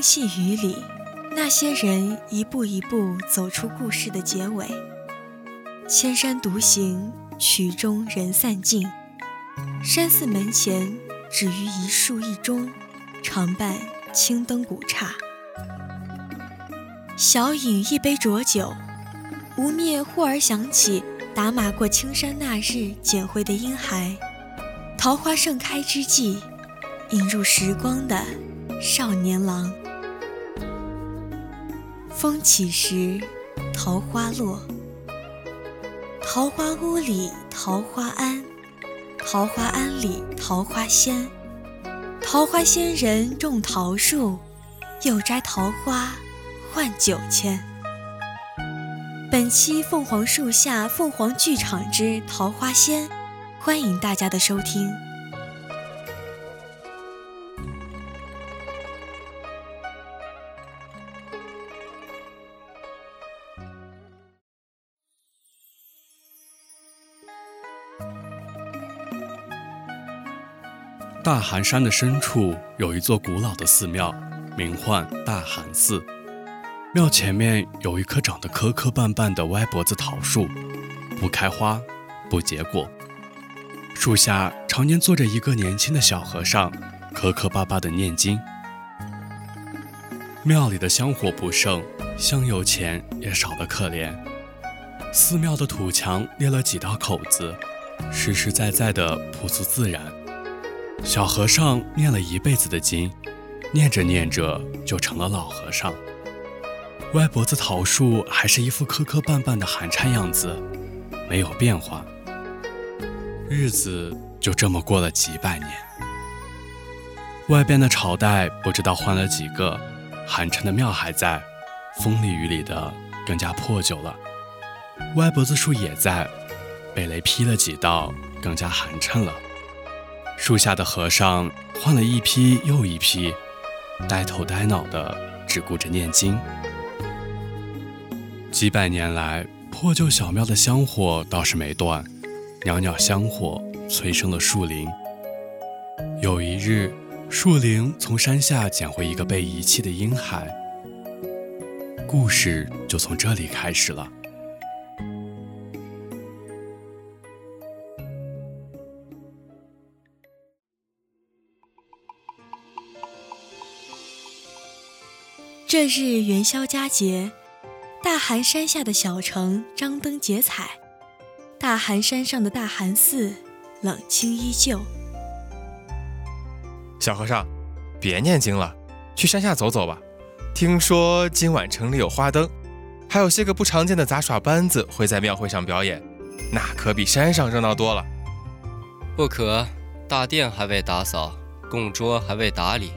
细雨里，那些人一步一步走出故事的结尾。千山独行，曲终人散尽。山寺门前，只余一树一钟，常伴青灯古刹。小饮一杯浊酒，无灭忽而想起打马过青山那日捡回的婴孩。桃花盛开之际，引入时光的。少年郎，风起时，桃花落。桃花坞里桃花庵，桃花庵里桃花仙。桃花仙人种桃树，又摘桃花换酒钱。本期凤凰树下凤凰剧场之桃花仙，欢迎大家的收听。大寒山的深处有一座古老的寺庙，名唤大寒寺。庙前面有一棵长得磕磕绊绊的歪脖子桃树，不开花，不结果。树下常年坐着一个年轻的小和尚，磕磕巴巴的念经。庙里的香火不盛，香油钱也少得可怜。寺庙的土墙裂了几道口子，实实在在的朴素自然。小和尚念了一辈子的经，念着念着就成了老和尚。歪脖子桃树还是一副磕磕绊绊的寒碜样子，没有变化。日子就这么过了几百年。外边的朝代不知道换了几个，寒碜的庙还在，风里雨里的更加破旧了。歪脖子树也在，被雷劈了几道，更加寒碜了。树下的和尚换了一批又一批，呆头呆脑的，只顾着念经。几百年来，破旧小庙的香火倒是没断，袅袅香火催生了树林。有一日，树林从山下捡回一个被遗弃的婴孩，故事就从这里开始了。这日元宵佳节，大寒山下的小城张灯结彩。大寒山上的大寒寺冷清依旧。小和尚，别念经了，去山下走走吧。听说今晚城里有花灯，还有些个不常见的杂耍班子会在庙会上表演，那可比山上热闹多了。不可，大殿还未打扫，供桌还未打理。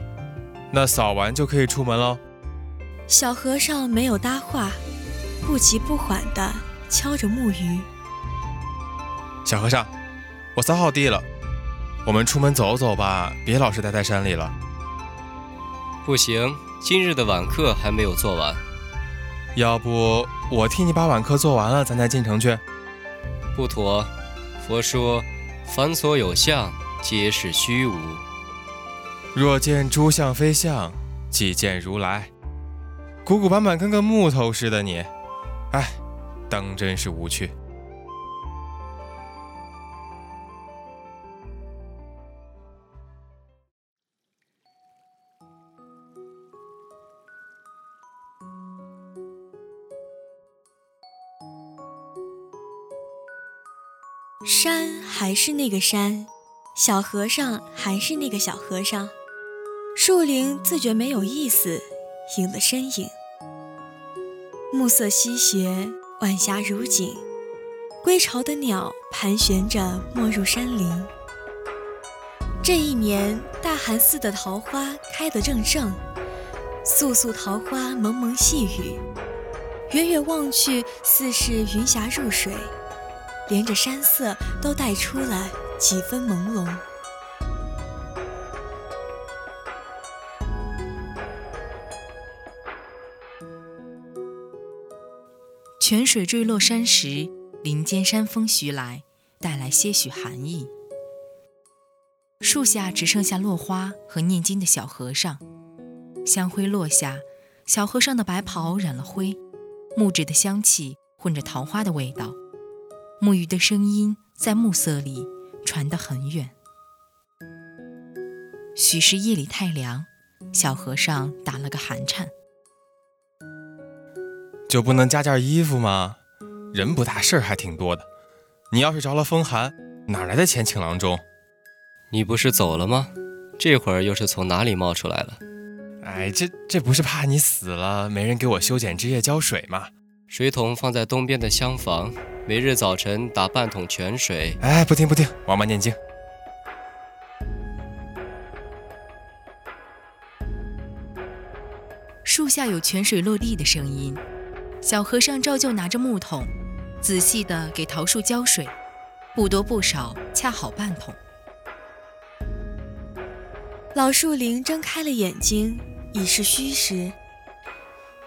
那扫完就可以出门喽。小和尚没有搭话，不急不缓地敲着木鱼。小和尚，我扫好地了，我们出门走走吧，别老是待在山里了。不行，今日的晚课还没有做完。要不我替你把晚课做完了，咱再进城去。不妥，佛说，凡所有相，皆是虚无。若见诸相非相，即见如来。鼓鼓板板跟个木头似的你，哎，当真是无趣。山还是那个山，小和尚还是那个小和尚，树林自觉没有意思，影的身影。暮色西斜，晚霞如锦，归巢的鸟盘旋着没入山林。这一年，大寒寺的桃花开得正盛，素素桃花蒙蒙细雨，远远望去，似是云霞入水，连着山色都带出了几分朦胧。泉水坠落山时，林间山风徐来，带来些许寒意。树下只剩下落花和念经的小和尚。香灰落下，小和尚的白袍染了灰，木质的香气混着桃花的味道，木鱼的声音在暮色里传得很远。许是夜里太凉，小和尚打了个寒颤。就不能加件衣服吗？人不大，事儿还挺多的。你要是着了风寒，哪来的钱请郎中？你不是走了吗？这会儿又是从哪里冒出来了？哎，这这不是怕你死了，没人给我修剪枝叶浇水吗？水桶放在东边的厢房，每日早晨打半桶泉水。哎，不听不听，王八念经。树下有泉水落地的声音。小和尚照旧拿着木桶，仔细地给桃树浇水，不多不少，恰好半桶。老树林睁开了眼睛，已是虚时。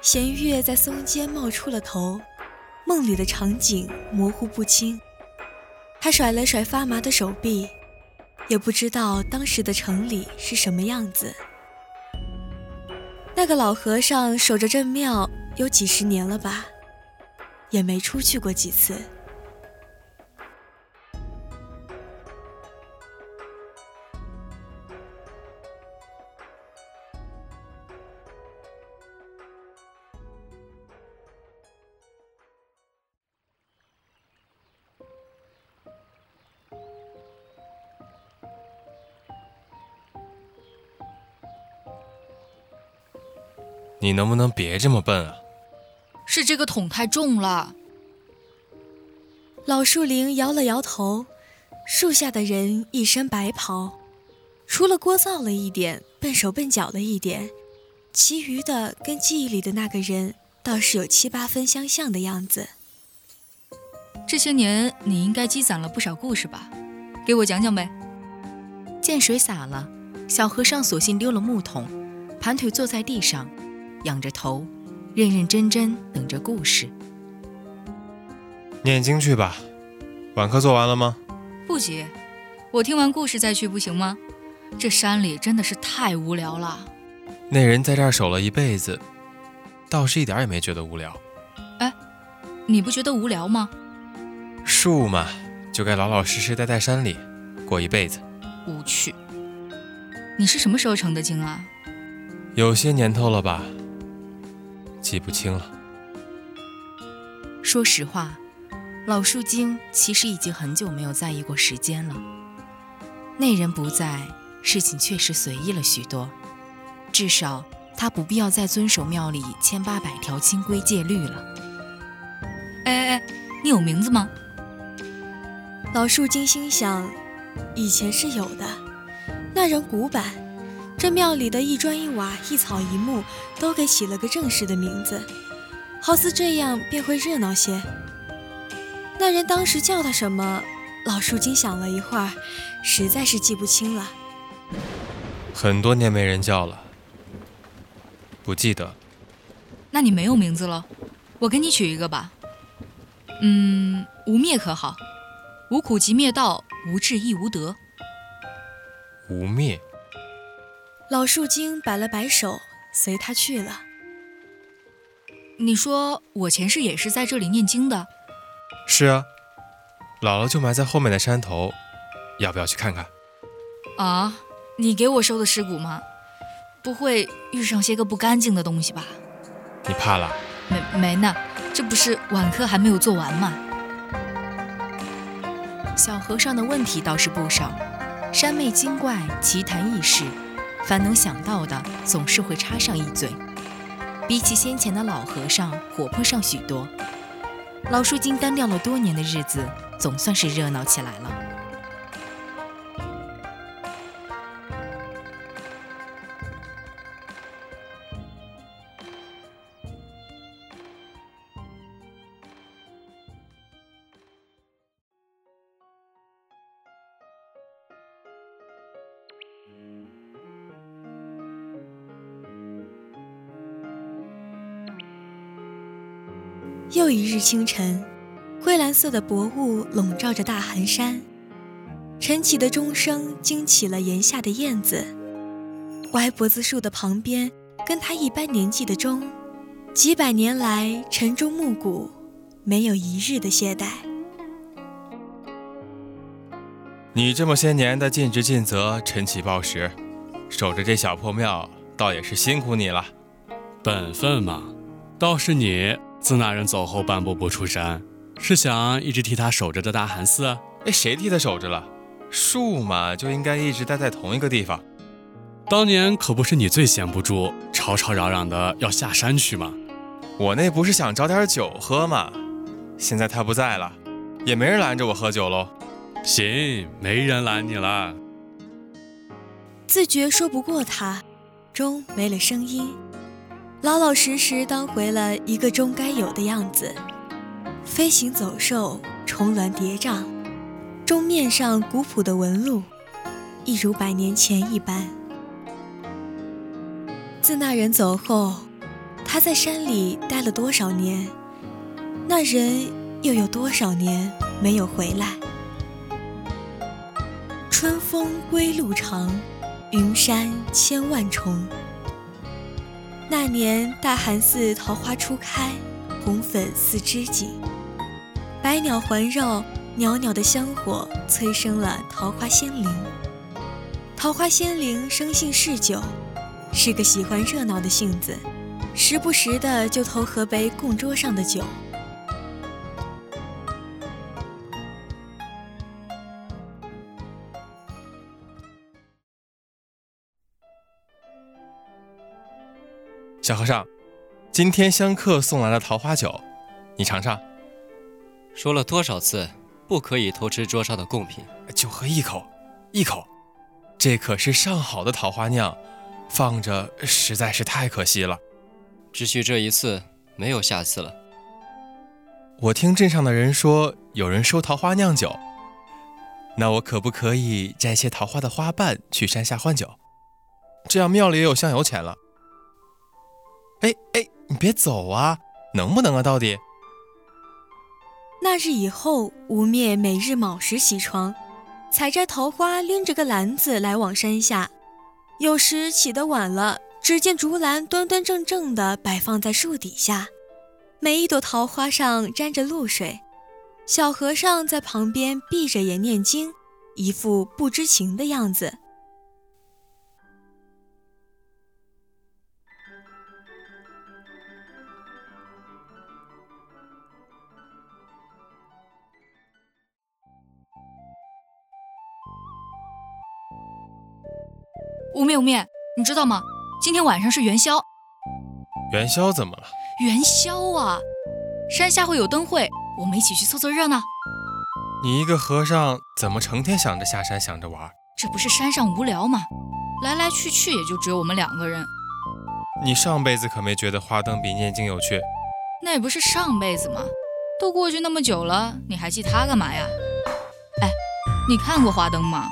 弦月在松间冒出了头，梦里的场景模糊不清。他甩了甩发麻的手臂，也不知道当时的城里是什么样子。那个老和尚守着镇庙。有几十年了吧，也没出去过几次。你能不能别这么笨啊？是这个桶太重了。老树林摇了摇头，树下的人一身白袍，除了聒噪了一点、笨手笨脚了一点，其余的跟记忆里的那个人倒是有七八分相像的样子。这些年你应该积攒了不少故事吧？给我讲讲呗。见水洒了，小和尚索性丢了木桶，盘腿坐在地上，仰着头。认认真真等着故事。念经去吧，晚课做完了吗？不急，我听完故事再去不行吗？这山里真的是太无聊了。那人在这儿守了一辈子，倒是一点也没觉得无聊。哎，你不觉得无聊吗？树嘛，就该老老实实待在山里，过一辈子。无趣。你是什么时候成的精啊？有些年头了吧。记不清了。说实话，老树精其实已经很久没有在意过时间了。那人不在，事情确实随意了许多。至少他不必要再遵守庙里千八百条清规戒律了。哎哎哎，你有名字吗？老树精心想，以前是有的。那人古板。这庙里的一砖一瓦、一草一木，都给起了个正式的名字，好似这样便会热闹些。那人当时叫他什么？老树精想了一会儿，实在是记不清了。很多年没人叫了，不记得。那你没有名字了，我给你取一个吧。嗯，无灭可好？无苦即灭道，无智亦无得。无灭。老树精摆了摆手，随他去了。你说我前世也是在这里念经的？是啊，姥姥就埋在后面的山头，要不要去看看？啊，你给我收的尸骨吗？不会遇上些个不干净的东西吧？你怕了？没没呢，这不是晚课还没有做完吗？小和尚的问题倒是不少，山魅精怪、奇谈异事，凡能想到的总是会插上一嘴。比起先前的老和尚，活泼上许多。老树精单调了多年的日子，总算是热闹起来了。又一日清晨，灰蓝色的薄雾笼罩着大寒山，晨起的钟声惊起了檐下的燕子。歪脖子树的旁边，跟他一般年纪的钟，几百年来晨钟暮鼓，没有一日的懈怠。你这么些年的尽职尽责、晨起报时，守着这小破庙，倒也是辛苦你了。本分嘛，倒是你。自那人走后，半步不出山，是想一直替他守着的大寒寺？哎，谁替他守着了？树嘛，就应该一直待在同一个地方。当年可不是你最闲不住，吵吵嚷嚷的要下山去吗？我那不是想找点酒喝吗？现在他不在了，也没人拦着我喝酒喽。行，没人拦你了。自觉说不过他，终没了声音。老老实实当回了一个钟该有的样子，飞行走兽，重峦叠嶂，钟面上古朴的纹路，一如百年前一般。自那人走后，他在山里待了多少年？那人又有多少年没有回来？春风归路长，云山千万重。那年大寒寺桃花初开，红粉似织锦，百鸟环绕，袅袅的香火催生了桃花仙灵。桃花仙灵生性嗜酒，是个喜欢热闹的性子，时不时的就偷喝杯供桌上的酒。小和尚，今天香客送来了桃花酒，你尝尝。说了多少次，不可以偷吃桌上的贡品，就喝一口，一口。这可是上好的桃花酿，放着实在是太可惜了。只许这一次，没有下次了。我听镇上的人说，有人收桃花酿酒，那我可不可以摘些桃花的花瓣去山下换酒？这样庙里也有香油钱了。哎哎，你别走啊！能不能啊？到底？那日以后，吴灭每日卯时起床，采摘桃花，拎着个篮子来往山下。有时起得晚了，只见竹篮端端正正地摆放在树底下，每一朵桃花上沾着露水。小和尚在旁边闭着眼念经，一副不知情的样子。无灭无灭，你知道吗？今天晚上是元宵。元宵怎么了？元宵啊，山下会有灯会，我们一起去凑凑热闹。你一个和尚，怎么成天想着下山，想着玩？这不是山上无聊吗？来来去去也就只有我们两个人。你上辈子可没觉得花灯比念经有趣？那也不是上辈子吗，都过去那么久了，你还记他干嘛呀？哎，你看过花灯吗？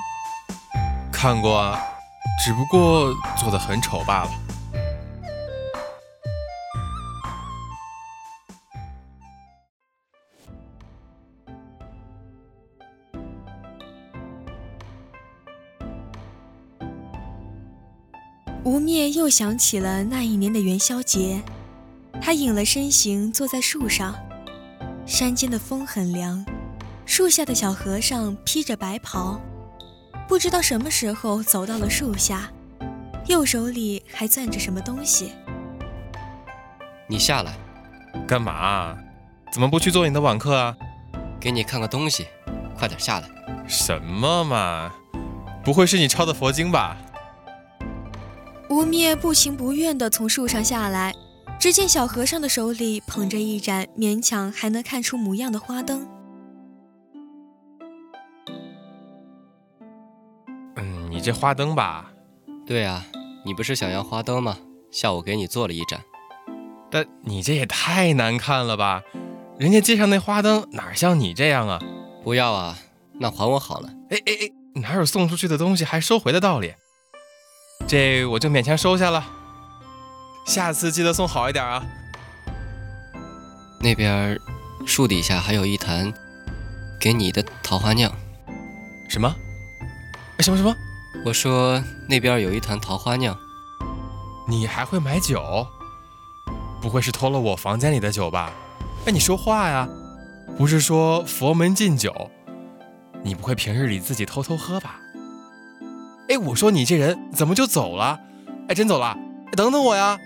看过啊。只不过做的很丑罢了。吴灭又想起了那一年的元宵节，他隐了身形，坐在树上。山间的风很凉，树下的小和尚披着白袍。不知道什么时候走到了树下，右手里还攥着什么东西。你下来，干嘛？怎么不去做你的网课啊？给你看个东西。快点下来！什么嘛？不会是你抄的佛经吧？吴灭不情不愿地从树上下来，只见小和尚的手里捧着一盏勉强还能看出模样的花灯。这花灯吧？对啊，你不是想要花灯吗？下午给你做了一盏。但你这也太难看了吧！人家街上那花灯哪像你这样啊？不要啊，那还我好了。哎哎哎，哪有送出去的东西还收回的道理？这我就勉强收下了，下次记得送好一点啊。那边树底下还有一坛给你的桃花酿。什么？什么什么？我说那边有一坛桃花酿。你还会买酒？不会是偷了我房间里的酒吧？哎，你说话呀！不是说佛门禁酒？你不会平日里自己偷偷喝吧？哎，我说你这人怎么就走了？哎，真走了？等等我呀！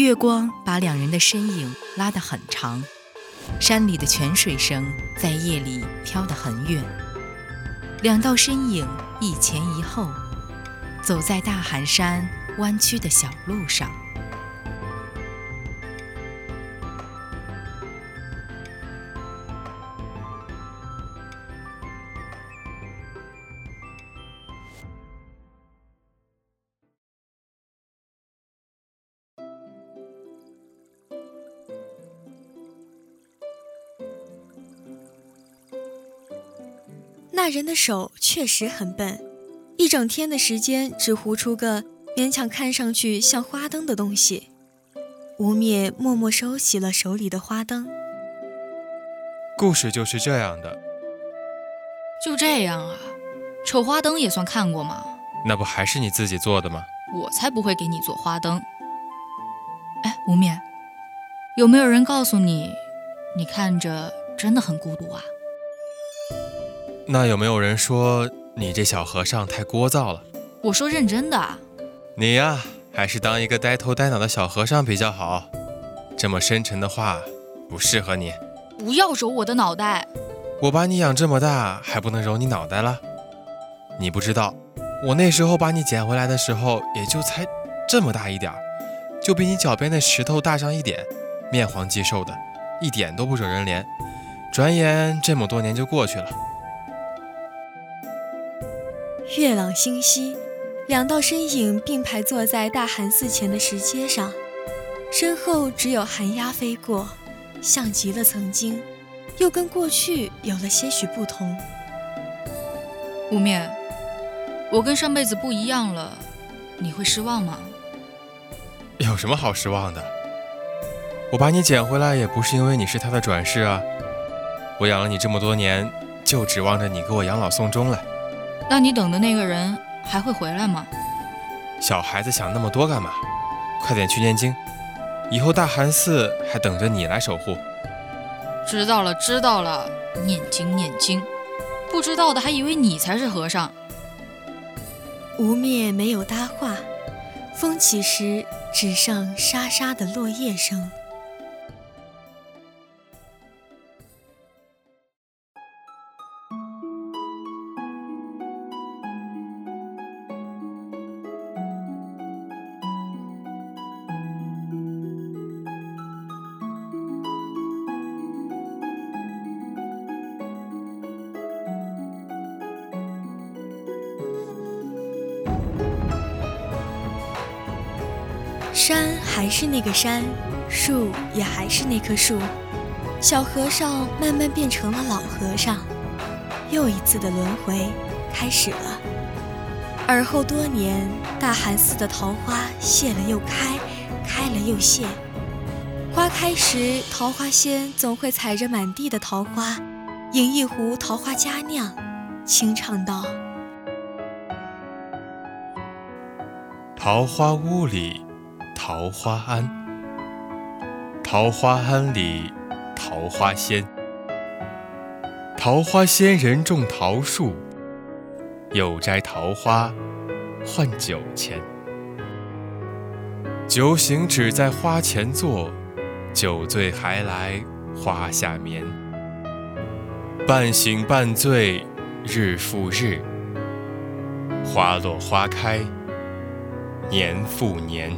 月光把两人的身影拉得很长，山里的泉水声在夜里飘得很远。两道身影一前一后，走在大寒山弯曲的小路上。人的手确实很笨，一整天的时间只糊出个勉强看上去像花灯的东西。吴灭默默收起了手里的花灯。故事就是这样的。就这样啊？丑花灯也算看过吗？那不还是你自己做的吗？我才不会给你做花灯。哎，吴灭，有没有人告诉你，你看着真的很孤独啊？那有没有人说你这小和尚太聒噪了？我说认真的。你呀，还是当一个呆头呆脑的小和尚比较好。这么深沉的话不适合你。不要揉我的脑袋！我把你养这么大，还不能揉你脑袋了？你不知道，我那时候把你捡回来的时候，也就才这么大一点儿，就比你脚边的石头大上一点，面黄肌瘦的，一点都不惹人怜。转眼这么多年就过去了。月朗星稀，两道身影并排坐在大寒寺前的石阶上，身后只有寒鸦飞过，像极了曾经，又跟过去有了些许不同。无面，我跟上辈子不一样了，你会失望吗？有什么好失望的？我把你捡回来也不是因为你是他的转世啊，我养了你这么多年，就指望着你给我养老送终了。那你等的那个人还会回来吗？小孩子想那么多干嘛？快点去念经，以后大寒寺还等着你来守护。知道了，知道了，念经念经。不知道的还以为你才是和尚。无灭没有搭话，风起时只剩沙沙的落叶声。是那个山，树也还是那棵树，小和尚慢慢变成了老和尚，又一次的轮回开始了。而后多年，大寒寺的桃花谢了又开，开了又谢。花开时，桃花仙总会踩着满地的桃花，饮一壶桃花佳酿，轻唱道：“桃花坞里。”桃花庵，桃花庵里桃花仙，桃花仙人种桃树，又摘桃花换酒钱。酒醒只在花前坐，酒醉还来花下眠。半醒半醉日复日，花落花开年复年。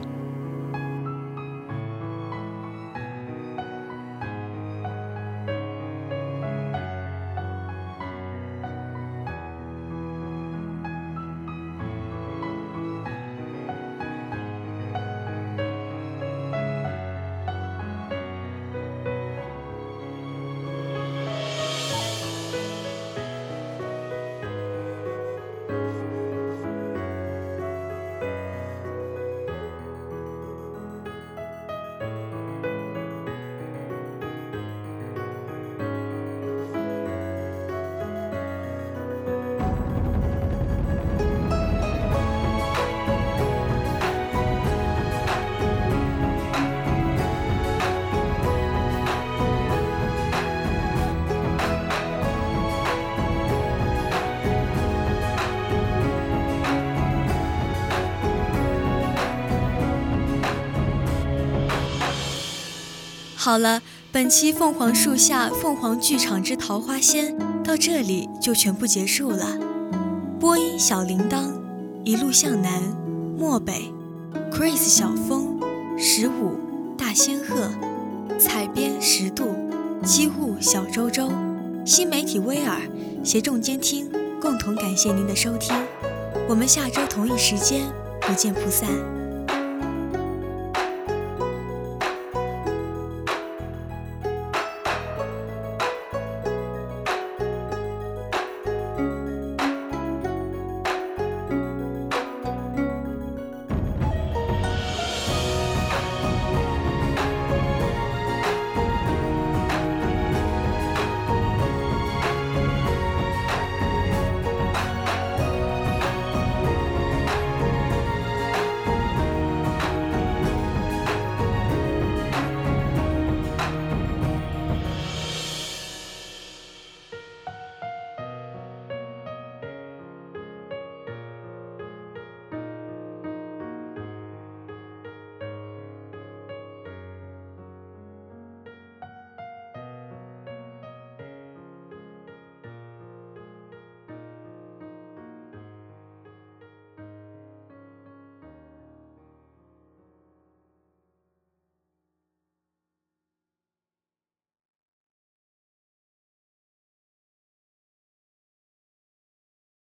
好了，本期《凤凰树下凤凰剧场之桃花仙》到这里就全部结束了。播音：小铃铛，一路向南，漠北，Chris 小峰，十五，大仙鹤，采编：十度，机务：小周周，新媒体：威尔，协众监听，共同感谢您的收听。我们下周同一时间不见不散。